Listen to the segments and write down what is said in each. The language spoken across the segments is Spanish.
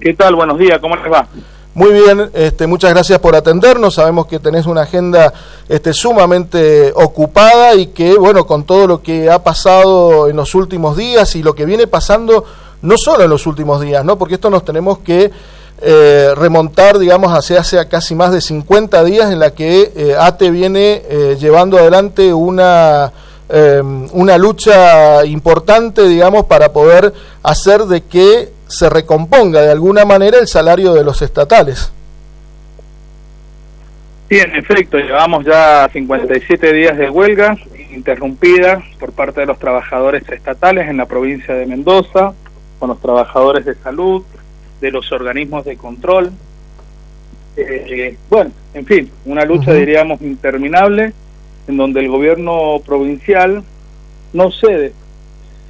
¿Qué tal? Buenos días, ¿cómo les va? Muy bien, este, muchas gracias por atendernos. Sabemos que tenés una agenda este, sumamente ocupada y que, bueno, con todo lo que ha pasado en los últimos días y lo que viene pasando, no solo en los últimos días, ¿no? Porque esto nos tenemos que eh, remontar, digamos, hacia hace casi más de 50 días en la que eh, ATE viene eh, llevando adelante una una lucha importante, digamos, para poder hacer de que se recomponga de alguna manera el salario de los estatales. Sí, en efecto, llevamos ya 57 días de huelga interrumpida por parte de los trabajadores estatales en la provincia de Mendoza, con los trabajadores de salud, de los organismos de control. Eh, bueno, en fin, una lucha diríamos interminable en donde el gobierno provincial no cede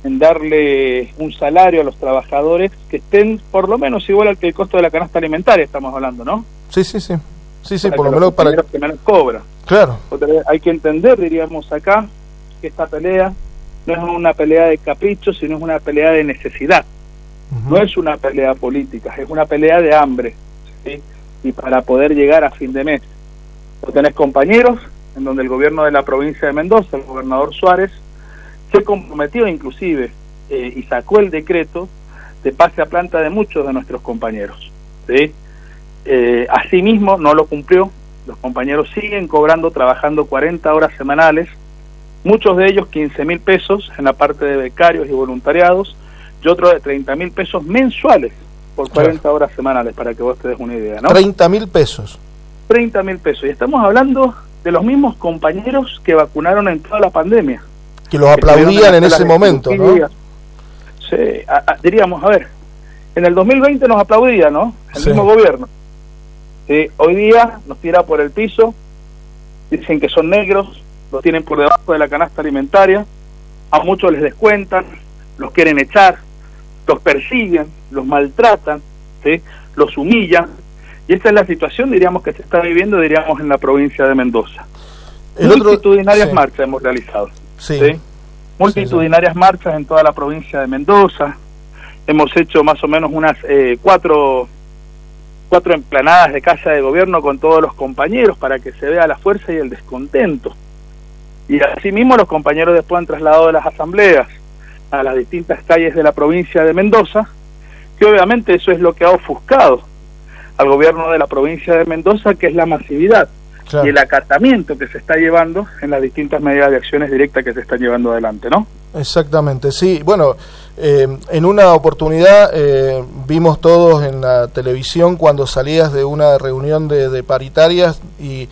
en darle un salario a los trabajadores que estén por lo menos igual al que el costo de la canasta alimentaria, estamos hablando, ¿no? Sí, sí, sí. Sí, sí, por lo menos para que menos cobra. Claro. Hay que entender, diríamos acá, que esta pelea no es una pelea de capricho, sino es una pelea de necesidad. No es una pelea política, es una pelea de hambre. ¿sí? Y para poder llegar a fin de mes. Vos tenés compañeros en donde el gobierno de la provincia de Mendoza, el gobernador Suárez, se comprometió inclusive eh, y sacó el decreto de pase a planta de muchos de nuestros compañeros. ¿sí? Eh, asimismo, no lo cumplió, los compañeros siguen cobrando, trabajando 40 horas semanales, muchos de ellos 15 mil pesos en la parte de becarios y voluntariados, y otros de 30 mil pesos mensuales por 40 horas semanales, para que vos te des una idea. ¿no? 30 mil pesos. 30 mil pesos. Y estamos hablando de los mismos compañeros que vacunaron en toda la pandemia que los aplaudían en ese momento, ¿no? Sí, diríamos, a ver, en el 2020 nos aplaudía, ¿no? El mismo gobierno. hoy día nos tira por el piso, dicen que son negros, los tienen por debajo de la canasta alimentaria, a muchos les descuentan, los quieren echar, los persiguen, los maltratan, ¿sí? los humillan, y esta es la situación, diríamos, que se está viviendo, diríamos, en la provincia de Mendoza. Multitudinarias marchas hemos realizado. Sí. Multitudinarias marchas en toda la provincia de Mendoza. Hemos hecho más o menos unas eh, cuatro, cuatro emplanadas de casa de gobierno con todos los compañeros para que se vea la fuerza y el descontento. Y asimismo los compañeros después han trasladado las asambleas a las distintas calles de la provincia de Mendoza, que obviamente eso es lo que ha ofuscado al gobierno de la provincia de Mendoza, que es la masividad y el acatamiento que se está llevando en las distintas medidas de acciones directas que se están llevando adelante, ¿no? Exactamente, sí. Bueno, eh, en una oportunidad eh, vimos todos en la televisión cuando salías de una reunión de, paritarias y,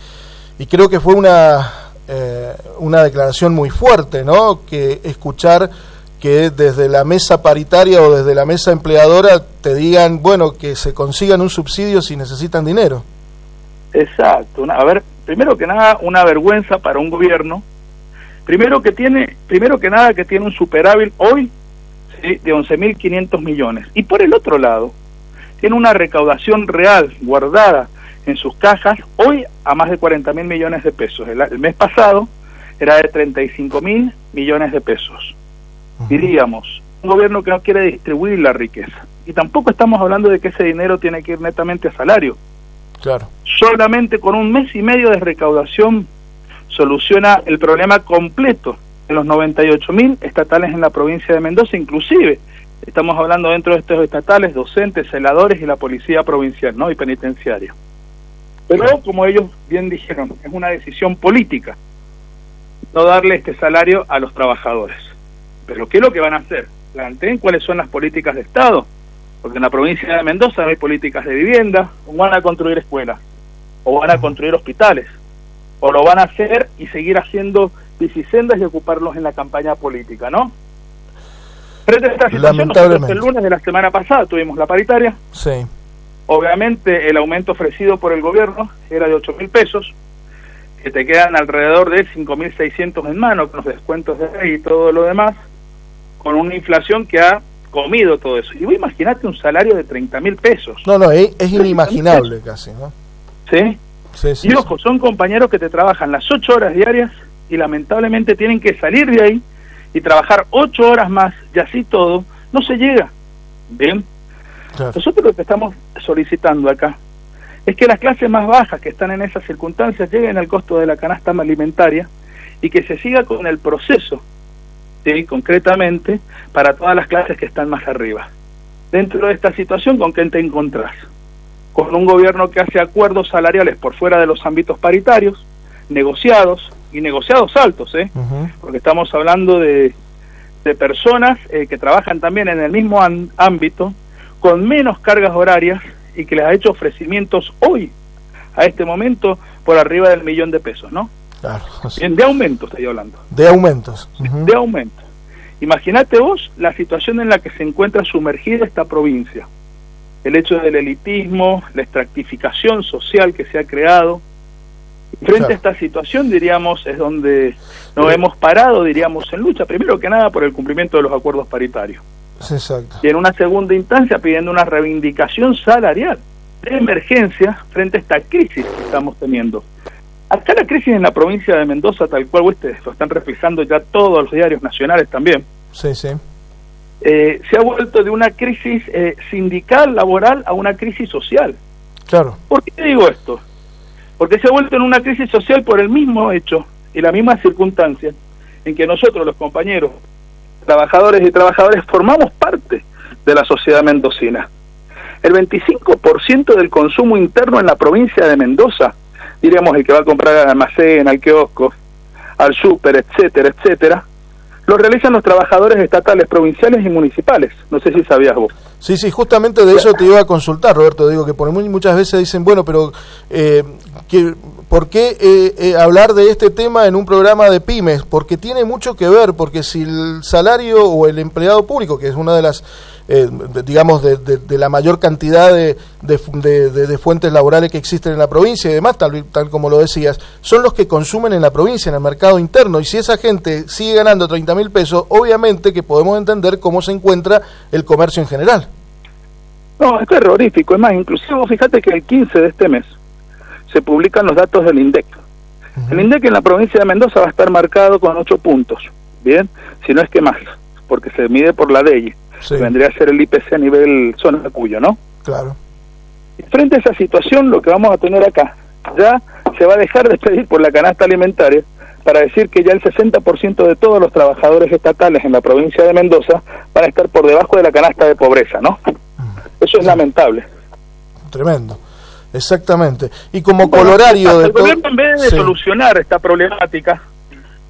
creo que fue una, eh, una declaración muy fuerte, ¿no? Que escuchar que desde la mesa paritaria o desde la mesa empleadora te digan, bueno, que se consigan un subsidio si necesitan dinero. Exacto. a ver, primero que nada, una vergüenza para un gobierno. Primero que tiene, primero que nada, que tiene un superávit hoy de 11.500 millones. Y por el otro lado, tiene una recaudación real guardada en sus cajas hoy a más de 40.000 millones de pesos. El, mes pasado era de 35.000 millones de pesos. Diríamos, un gobierno que no quiere distribuir la riqueza. Y tampoco estamos hablando de que ese dinero tiene que ir netamente a salario Claro. Solamente con un mes y medio de recaudación soluciona el problema completo de los 98 mil estatales en la provincia de Mendoza, inclusive estamos hablando dentro de estos estatales, docentes, celadores y la policía provincial ¿no? y penitenciaria. Pero como ellos bien dijeron, es una decisión política no darle este salario a los trabajadores. Pero ¿qué es lo que van a hacer? Planteen cuáles son las políticas de Estado porque en la provincia de Mendoza no hay políticas de vivienda, o van a construir escuelas, o van a construir hospitales, o lo van a hacer y seguir haciendo bicisendas y ocuparlos en la campaña política, ¿no? Frente a esta situación, nosotros el lunes de la semana pasada tuvimos la paritaria. Sí. Obviamente el aumento ofrecido por el gobierno era de 8 mil pesos, que te quedan alrededor de 5.600 en mano, con los descuentos de ley y todo lo demás, con una inflación que ha comido todo eso. Y vos imaginate un salario de 30 mil pesos. No, no, es, inimaginable casi, ¿no? ¿Sí? Sí, y ojo, son compañeros que te trabajan las 8 horas diarias y lamentablemente tienen que salir de ahí y trabajar 8 horas más y así todo, no se llega. Bien. Nosotros lo que estamos solicitando acá es que las clases más bajas que están en esas circunstancias lleguen al costo de la canasta alimentaria y que se siga con el proceso, ¿sí? concretamente, para todas las clases que están más arriba. Dentro de esta situación, ¿con qué te encontrás? Con un gobierno que hace acuerdos salariales por fuera de los ámbitos paritarios, negociados, y negociados altos, ¿eh? porque estamos hablando de, de personas eh, que trabajan también en el mismo ámbito, con menos cargas horarias y que les ha hecho ofrecimientos hoy, a este momento, por arriba del millón de pesos, ¿no? Claro. de aumento estoy hablando. De aumentos. De aumento. Imagínate vos la situación en la que se encuentra sumergida esta provincia. El hecho del elitismo, la extractificación social que se ha creado. Frente a esta situación, diríamos, es donde nos hemos parado, diríamos, en lucha, primero que nada por el cumplimiento de los acuerdos paritarios. Exacto. Y en una segunda instancia pidiendo una reivindicación salarial de emergencia frente a esta crisis que estamos teniendo. Acá la crisis en la provincia de Mendoza, tal cual ustedes lo están reflejando ya todos los diarios nacionales también. Sí, sí. Eh, se ha vuelto de una crisis eh, sindical, laboral, a una crisis social. Claro. ¿Por qué digo esto? Porque se ha vuelto en una crisis social por el mismo hecho y la misma circunstancia en que nosotros, los compañeros, trabajadores y trabajadoras, formamos parte de la sociedad mendocina. El 25% del consumo interno en la provincia de Mendoza diríamos el que va a comprar al almacén, al kiosco, al súper, etcétera, etcétera, lo realizan los trabajadores estatales, provinciales y municipales. No sé si sabías vos. Sí, sí, justamente de eso te iba a consultar, Roberto. Digo que por muchas veces dicen, bueno, pero eh, que, ¿por qué eh, eh, hablar de este tema en un programa de pymes? Porque tiene mucho que ver, porque si el salario o el empleado público, que es una de las eh, digamos, de, de, la mayor cantidad de, de, fuentes laborales que existen en la provincia y demás, tal, tal como lo decías, son los que consumen en la provincia, en el mercado interno. Y si esa gente sigue ganando 30 mil pesos, obviamente que podemos entender cómo se encuentra el comercio en general. No, es terrorífico. Es más, inclusive fíjate que el 15 de este mes se publican los datos del INDEC. El INDEC en la provincia de Mendoza va a estar marcado con 8 puntos, ¿bien? Si no es que más, porque se mide por la ley vendría a ser el IPC a nivel zona de Cuyo, ¿no? Claro. Y frente a esa situación, lo que vamos a tener acá, ya se va a dejar de pedir por la canasta alimentaria para decir que ya el 60% de todos los trabajadores estatales en la provincia de Mendoza van a estar por debajo de la canasta de pobreza, ¿no? Eso es lamentable. Tremendo. Exactamente. Y como colorario de El gobierno en vez de solucionar esta problemática,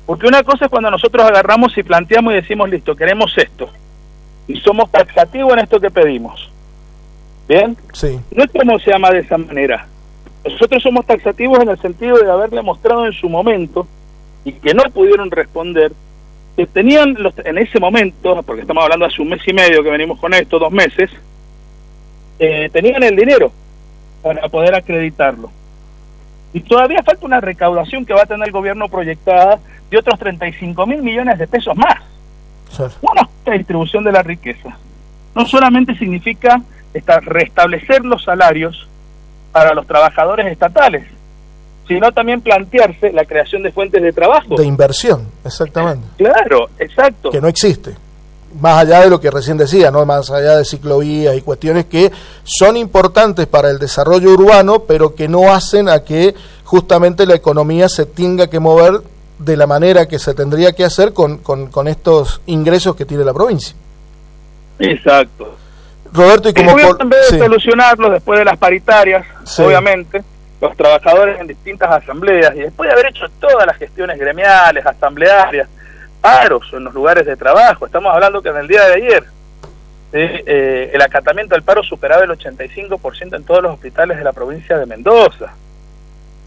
porque una cosa es cuando nosotros agarramos y planteamos y decimos, listo, queremos esto y somos taxativos en esto que pedimos. ¿Bien? Sí. No es como se llama de esa manera. Nosotros somos taxativos en el sentido de haberle mostrado en su momento y que no pudieron responder que tenían los, en ese momento, porque estamos hablando hace un mes y medio que venimos con esto, dos meses, eh, tenían el dinero para poder acreditarlo. Y todavía falta una recaudación que va a tener el gobierno proyectada de otros 35 mil millones de pesos más. Una distribución de la riqueza. No solamente significa restablecer los salarios para los trabajadores estatales, sino también plantearse la creación de fuentes de trabajo. De inversión, exactamente. Claro, exacto. Que no existe. Más allá de lo que recién decía, ¿no? más allá de ciclovías y cuestiones que son importantes para el desarrollo urbano, pero que no hacen a que justamente la economía se tenga que mover de la manera que se tendría que hacer con, con, estos ingresos que tiene la provincia. Exacto. Roberto, y como... en vez de solucionarlo después de las paritarias, obviamente, los trabajadores en distintas asambleas, y después de haber hecho todas las gestiones gremiales, asamblearias, paros en los lugares de trabajo, estamos hablando que en el día de ayer eh, el acatamiento del paro superaba el 85% en todos los hospitales de la provincia de Mendoza.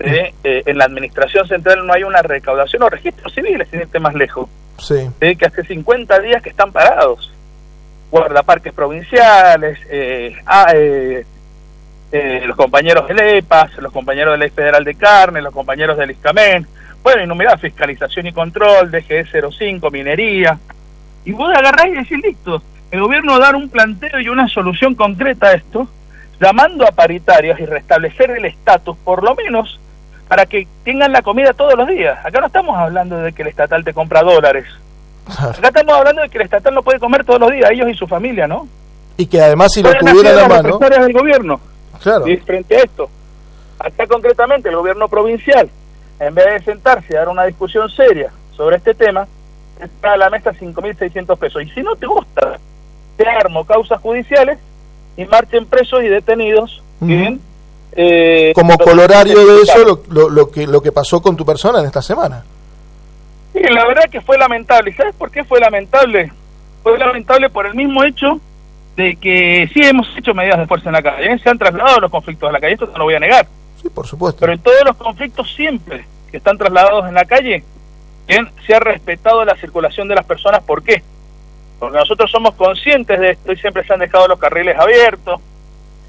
Eh, en la administración central no hay una recaudación o registros civiles, sin irte más lejos, sí. que hace 50 días que están parados. Guardaparques provinciales, eh, ah, eh, los compañeros del EPAS, los compañeros de la Ley Federal de Carne, los compañeros del ISCAMEN, bueno, y fiscalización y control, DGE 05, minería. Y vos agarrás y decís, listo, el gobierno dar un planteo y una solución concreta a esto, llamando a paritarios y restablecer el estatus, por lo menos para que tengan la comida todos los días. Acá no estamos hablando de que el estatal te compra dólares. Acá estamos hablando de que el estatal no puede comer todos los días, ellos y su familia, ¿no? Y que además si lo tuviera en la mano... del gobierno. Claro. Y frente a esto, acá concretamente el gobierno provincial, en vez de sentarse a dar una discusión seria sobre este tema, está a la mesa 5.600 pesos. Y si no te gusta, te armo causas judiciales y marchen presos y detenidos. bien, eh, Como colorario de eso, lo, lo, que, lo que pasó con tu persona en esta semana. Sí, la verdad que fue lamentable. ¿Y sabes por qué fue lamentable? Fue lamentable por el mismo hecho de que sí hemos hecho medidas de fuerza en la calle, ¿eh? se han trasladado los conflictos a la calle, esto no lo voy a negar. Sí, por supuesto. Pero en todos los conflictos siempre que están trasladados en la calle, bien, se ha respetado la circulación de las personas. ¿Por qué? Porque nosotros somos conscientes de esto y siempre se han dejado los carriles abiertos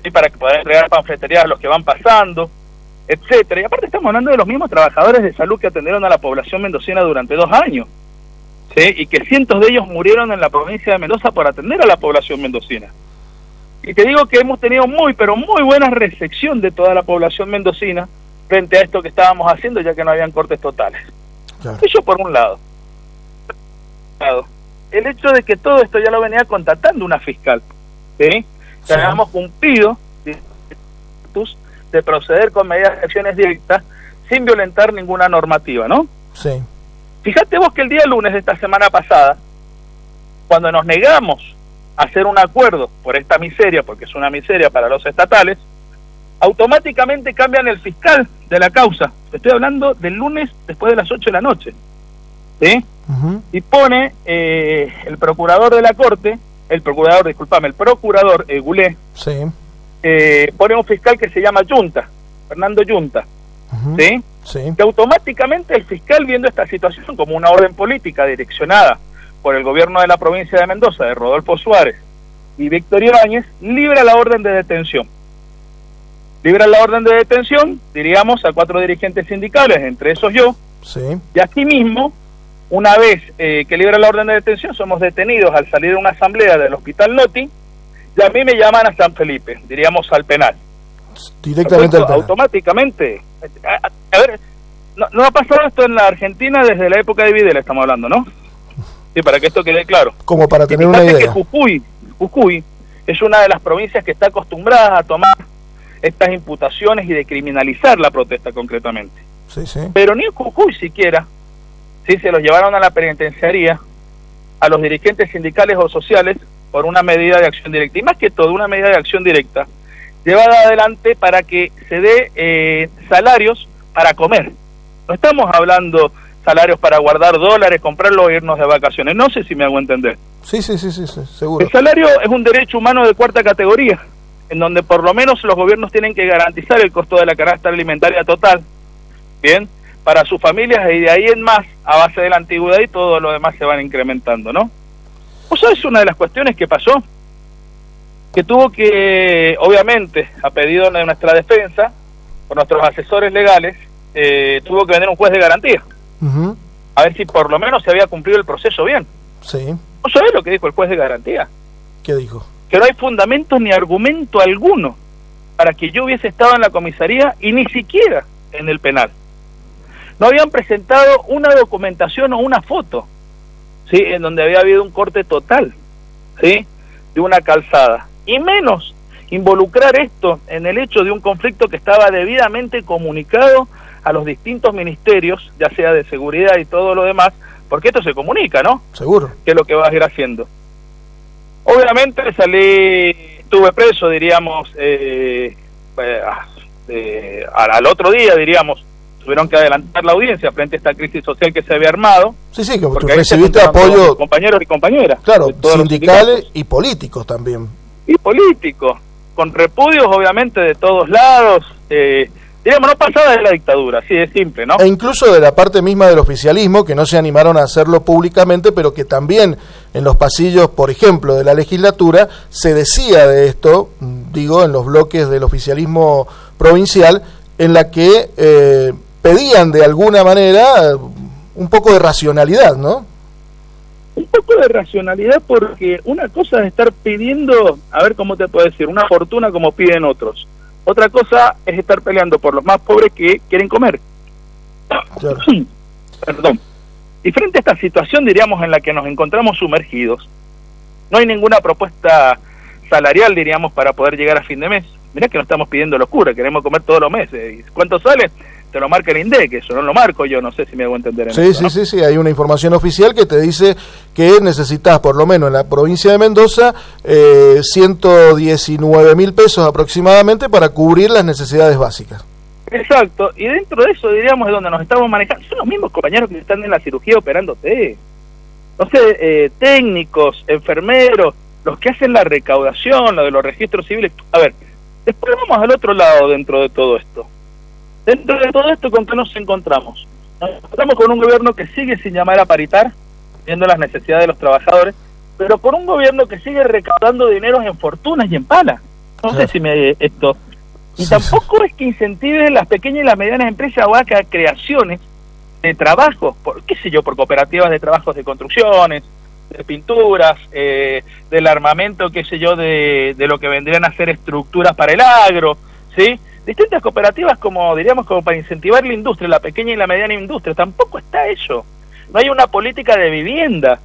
¿sí? para que puedan entregar panfletería a los que van pasando, etcétera. Y aparte estamos hablando de los mismos trabajadores de salud que atendieron a la población mendocina durante dos años. ¿sí? y que cientos de ellos murieron en la provincia de Mendoza por atender a la población mendocina. Y te digo que hemos tenido muy, pero muy buena recepción de toda la población mendocina frente a esto que estábamos haciendo, ya que no habían cortes totales. Eso por un lado. El hecho de que todo esto ya lo venía contratando una fiscal, ¿sí? Que habíamos cumplido de proceder con medidas de acciones directas sin violentar ninguna normativa, ¿no? Sí. Fíjate vos que el día lunes de esta semana pasada, cuando nos negamos a hacer un acuerdo por esta miseria, porque es una miseria para los estatales, automáticamente cambian el fiscal de la causa. Estoy hablando del lunes después de las 8 de la noche. ¿Sí? Y pone eh, el procurador de la corte, el procurador, disculpame, el procurador eh, Gulé, sí. eh, pone un fiscal que se llama Junta, Fernando Junta. ¿Sí? que automáticamente el fiscal viendo esta situación como una orden política direccionada por el gobierno de la provincia de Mendoza, de Rodolfo Suárez y Víctor Ibáñez, libra la orden de detención. Libra la orden de detención, diríamos, a cuatro dirigentes sindicales, entre esos yo, sí. y asimismo, una vez eh, que libra la orden de detención, somos detenidos al salir de una asamblea del Hospital Noti, y a mí me llaman a San Felipe, diríamos al penal. Directamente al penal. Automáticamente a, ver, no, ha pasado esto en la Argentina desde la época de Videla, estamos hablando, ¿no? Sí, para que esto quede claro. Como para tener una idea. que Jujuy, Jujuy es una de las provincias que está acostumbrada a tomar estas imputaciones y de criminalizar la protesta concretamente. Sí, sí. Pero ni en Jujuy siquiera, sí, se los llevaron a la penitenciaría a los dirigentes sindicales o sociales por una medida de acción directa. Y más que todo, una medida de acción directa llevada adelante para que se dé eh, salarios para comer. No estamos hablando salarios para guardar dólares, comprarlo o irnos de vacaciones. No sé si me hago entender. Sí, sí, sí, sí, seguro. El salario es un derecho humano de cuarta categoría, en donde por lo menos los gobiernos tienen que garantizar el costo de la canasta alimentaria total, ¿bien? Para sus familias y de ahí en más, a base de la antigüedad y todo lo demás se van incrementando, ¿no? ¿Vos sabés una de las cuestiones que pasó? que tuvo que, obviamente, a pedido de nuestra defensa, por nuestros asesores legales, eh, tuvo que venir un juez de garantía. A ver si por lo menos se había cumplido el proceso bien. Sí. ¿No sabés lo que dijo el juez de garantía? ¿Qué dijo? Que no hay fundamento ni argumento alguno para que yo hubiese estado en la comisaría y ni siquiera en el penal. No habían presentado una documentación o una foto, ¿sí? En donde había habido un corte total, ¿sí? De una calzada y menos involucrar esto en el hecho de un conflicto que estaba debidamente comunicado a los distintos ministerios, ya sea de seguridad y todo lo demás, porque esto se comunica, ¿no? Seguro. Que es lo que vas a ir haciendo. Obviamente salí, estuve preso, diríamos, eh, eh, al otro día, diríamos, tuvieron que adelantar la audiencia frente a esta crisis social que se había armado. Sí, sí, que recibiste apoyo. Compañeros y compañeras. Claro, sindicales y políticos también y políticos, con repudios obviamente de todos lados, eh, digamos, no pasaba de la dictadura, así de simple, ¿no? E incluso de la parte misma del oficialismo, que no se animaron a hacerlo públicamente, pero que también en los pasillos, por ejemplo, de la legislatura, se decía de esto, digo, en los bloques del oficialismo provincial, en la que eh, pedían de alguna manera un poco de racionalidad, ¿no? un poco de racionalidad porque una cosa es estar pidiendo, a ver cómo te puedo decir, una fortuna como piden otros. Otra cosa es estar peleando por los más pobres que quieren comer. Perdón. Y frente a esta situación, diríamos, en la que nos encontramos sumergidos, no hay ninguna propuesta salarial, diríamos, para poder llegar a fin de mes. Mirá que no estamos pidiendo locura, queremos comer todos los meses. ¿Cuánto sale? Te lo marca el INDEC, eso no lo marco yo, no sé si me hago entender. En sí, sí, sí, sí, hay una información oficial que te dice que necesitas, por lo menos en la provincia de Mendoza, eh, 119 mil pesos aproximadamente para cubrir las necesidades básicas. Exacto, y dentro de eso, diríamos, es donde nos estamos manejando. Son los mismos compañeros que están en la cirugía operándote. No sé, eh, técnicos, enfermeros, los que hacen la recaudación, lo de los registros civiles. A ver, después vamos al otro lado dentro de todo esto. Dentro de todo esto, ¿con qué nos encontramos? Nos encontramos con un gobierno que sigue sin llamar a paritar, viendo las necesidades de los trabajadores, pero con un gobierno que sigue recaudando dinero en fortunas y en palas. No sé si me esto. Y tampoco es que incentive las pequeñas y las medianas empresas o haga creaciones de trabajos, por qué sé yo, por cooperativas de trabajos de construcciones, de pinturas, eh, del armamento, qué sé yo, de, de lo que vendrían a ser estructuras para el agro, ¿sí? Distintas cooperativas como, diríamos, como para incentivar la industria, la pequeña y la mediana industria, tampoco está eso. No hay una política de vivienda.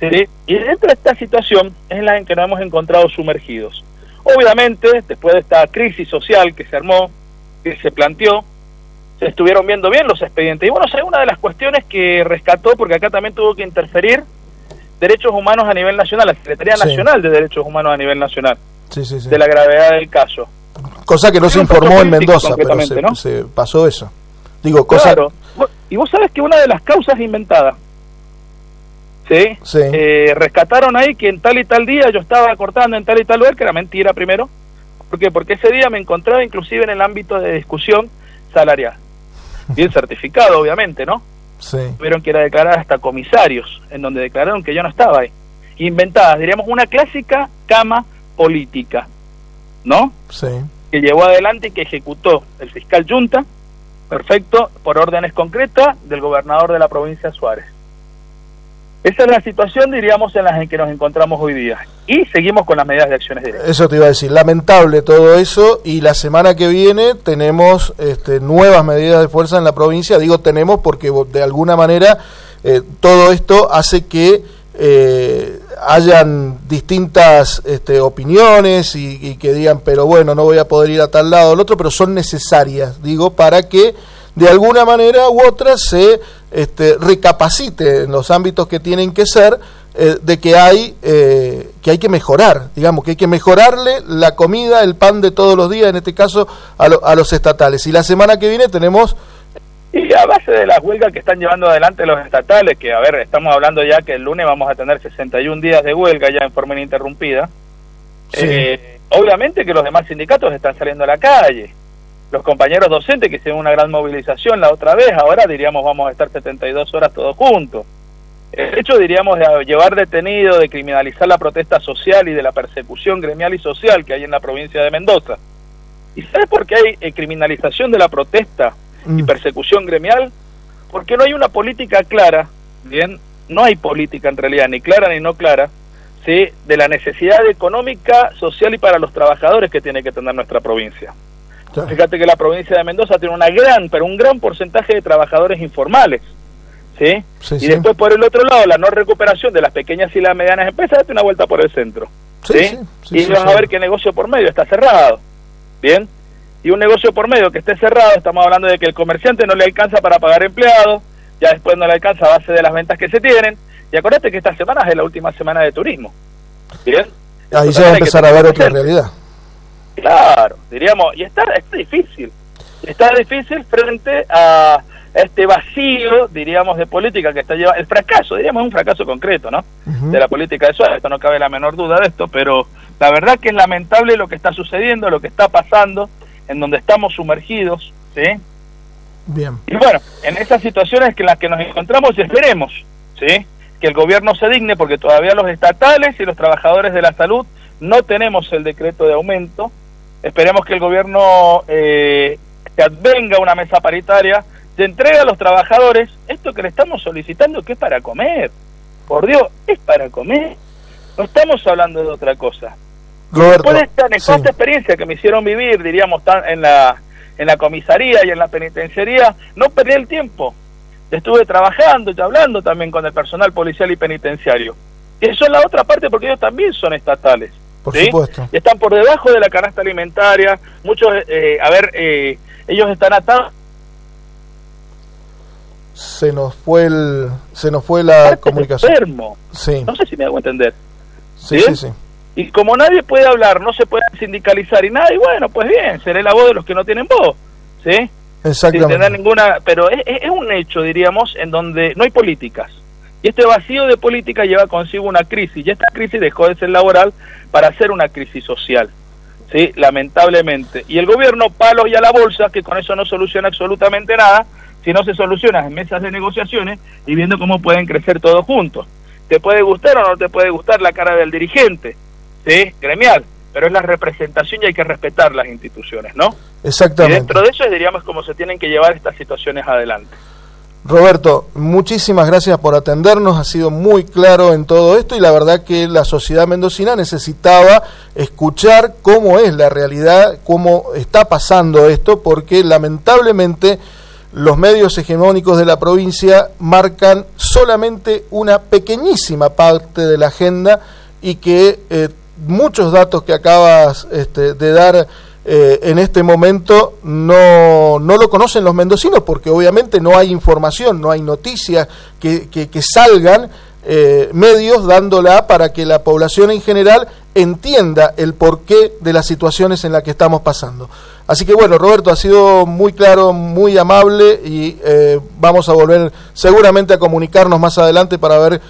¿sí? Y dentro de esta situación es la en que nos hemos encontrado sumergidos. Obviamente, después de esta crisis social que se armó, que se planteó, se estuvieron viendo bien los expedientes. Y bueno, es una de las cuestiones que rescató, porque acá también tuvo que interferir derechos humanos a nivel nacional, la Secretaría Nacional de Derechos Humanos a nivel nacional, de la gravedad del caso. Cosa que no se informó en Mendoza, pero se, pasó eso. Digo, cosa... Claro. Y vos sabes que una de las causas inventadas, ¿sí? Eh, rescataron ahí que en tal y tal día yo estaba cortando en tal y tal lugar, que era mentira primero. ¿Por qué? Porque ese día me encontraba inclusive en el ámbito de discusión salarial. Bien certificado, obviamente, ¿no? Sí. Tuvieron que ir a declarar hasta comisarios, en donde declararon que yo no estaba ahí. Inventadas, diríamos, una clásica cama política, ¿no? Sí. Que llevó adelante y que ejecutó el fiscal Junta, perfecto, por órdenes concretas del gobernador de la provincia Suárez. Esa es la situación, diríamos, en la que nos encontramos hoy día. Y seguimos con las medidas de acciones directas. Eso te iba a decir, lamentable todo eso. Y la semana que viene tenemos este, nuevas medidas de fuerza en la provincia. Digo tenemos porque de alguna manera eh, todo esto hace que eh, hayan distintas este, opiniones y, que digan, pero bueno, no voy a poder ir a tal lado o al otro, pero son necesarias, digo, para que de alguna manera u otra se este, recapacite en los ámbitos que tienen que ser eh, de que hay eh, que hay que mejorar, digamos que hay que mejorarle la comida, el pan de todos los días, en este caso a, a los estatales. Y la semana que viene tenemos y a base de las huelgas que están llevando adelante los estatales, que a ver, estamos hablando ya que el lunes vamos a tener 61 días de huelga ya en forma ininterrumpida, eh, obviamente que los demás sindicatos están saliendo a la calle los compañeros docentes que hicieron una gran movilización la otra vez, ahora diríamos vamos a estar 72 horas todos juntos. El hecho, diríamos, de llevar detenido, de criminalizar la protesta social y de la persecución gremial y social que hay en la provincia de Mendoza. ¿Y sabes por qué hay eh, criminalización de la protesta y mm. persecución gremial? Porque no hay una política clara, bien, no hay política en realidad, ni clara ni no clara, ¿sí? de la necesidad económica, social y para los trabajadores que tiene que tener nuestra provincia. Fíjate que la provincia de Mendoza tiene una gran, pero un gran porcentaje de trabajadores informales. ¿sí? y después, por el otro lado, la no recuperación de las pequeñas y las medianas empresas, date una vuelta por el centro. ¿sí? y van a ver que el negocio por medio está cerrado. ¿Bien? Y un negocio por medio que esté cerrado, estamos hablando de que el comerciante no le alcanza para pagar empleados, ya después no le alcanza a base de las ventas que se tienen. Y acuérdate que esta semana es la última semana de turismo. ¿Bien? Ahí se va a empezar a ver otra realidad. Claro, diríamos, y está, está difícil. Está difícil frente a este vacío, diríamos, de política que está llevando, el fracaso, diríamos, un fracaso concreto, ¿no? De la política de Suárez, esto no cabe la menor duda de esto, pero la verdad que es lamentable lo que está sucediendo, lo que está pasando, en donde estamos sumergidos, ¿sí? Bien. Y bueno, en esas situaciones que en las que nos encontramos, esperemos, ¿sí? Que el gobierno se digne, porque todavía los estatales y los trabajadores de la salud no tenemos el decreto de aumento, Esperemos que el gobierno eh, que advenga una mesa paritaria, se entregue a los trabajadores esto que le estamos solicitando, que es para comer. Por Dios, es para comer. No estamos hablando de otra cosa. Después de esta nefasta experiencia que me hicieron vivir, diríamos, en la, en la comisaría y en la penitenciaría, no perdí el tiempo. Estuve trabajando y hablando también con el personal policial y penitenciario. Y eso es la otra parte porque ellos también son estatales. Por supuesto. Y están por debajo de la canasta alimentaria. Muchos, eh, a ver, eh, ellos están atados. Se nos fue el, se nos fue la comunicación. Enfermo. Sí. No sé si me hago entender. Sí, sí, sí, Y como nadie puede hablar, no se puede sindicalizar y nada, y bueno, pues bien, seré la voz de los que no tienen voz. ¿Sí? Exactamente. Sin tener ninguna, pero es, es un hecho, diríamos, en donde no hay políticas. Y este vacío de política lleva consigo una crisis, y esta crisis dejó de ser laboral para ser una crisis social. ¿sí? Lamentablemente. Y el gobierno, palos y a la bolsa, que con eso no soluciona absolutamente nada, si no se soluciona en mesas de negociaciones y viendo cómo pueden crecer todos juntos. ¿Te puede gustar o no te puede gustar la cara del dirigente? ¿Sí? Gremial. Pero es la representación y hay que respetar las instituciones, ¿no? Exactamente. Y dentro de eso diríamos, cómo se tienen que llevar estas situaciones adelante. Roberto, muchísimas gracias por atendernos, ha sido muy claro en todo esto y la verdad que la sociedad mendocina necesitaba escuchar cómo es la realidad, cómo está pasando esto, porque lamentablemente los medios hegemónicos de la provincia marcan solamente una pequeñísima parte de la agenda y que eh, muchos datos que acabas este, de dar eh, en este momento no, no, lo conocen los mendocinos porque obviamente no hay información, no hay noticias que, que, salgan eh, medios dándola para que la población en general entienda el porqué de las situaciones en las que estamos pasando. Así que bueno, Roberto, ha sido muy claro, muy amable y eh, vamos a volver seguramente a comunicarnos más adelante para ver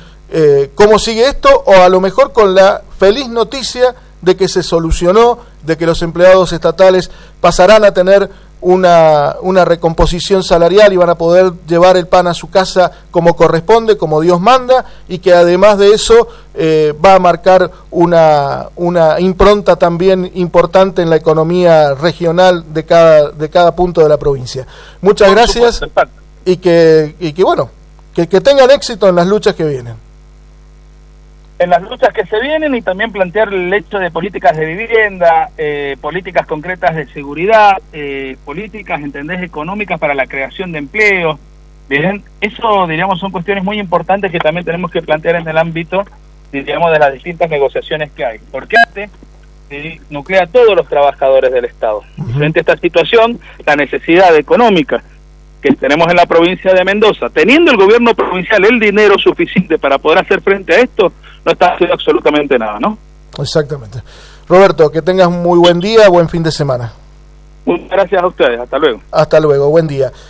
cómo sigue esto o a lo mejor con la feliz noticia de que se solucionó, de que los empleados estatales pasarán a tener una, una, recomposición salarial y van a poder llevar el pan a su casa como corresponde, como Dios manda, y que además de eso eh, va a marcar una, una impronta también importante en la economía regional de cada, de cada punto de la provincia. Muchas gracias y que, y que bueno, que, que tengan éxito en las luchas que vienen en las luchas que se vienen y también plantear el hecho de políticas de vivienda, eh, políticas concretas de seguridad, eh, políticas, entendés, económicas para la creación de empleo. Bien, eso, diríamos, son cuestiones muy importantes que también tenemos que plantear en el ámbito, diríamos, de las distintas negociaciones que hay. Porque antes se nuclea a todos los trabajadores del Estado. Frente a esta situación, la necesidad económica que tenemos en la provincia de Mendoza, teniendo el gobierno provincial el dinero suficiente para poder hacer frente a esto, no está haciendo absolutamente nada, ¿no? Exactamente. Roberto, que tengas muy buen día, buen fin de semana. Muchas gracias a ustedes, hasta luego. Hasta luego, buen día.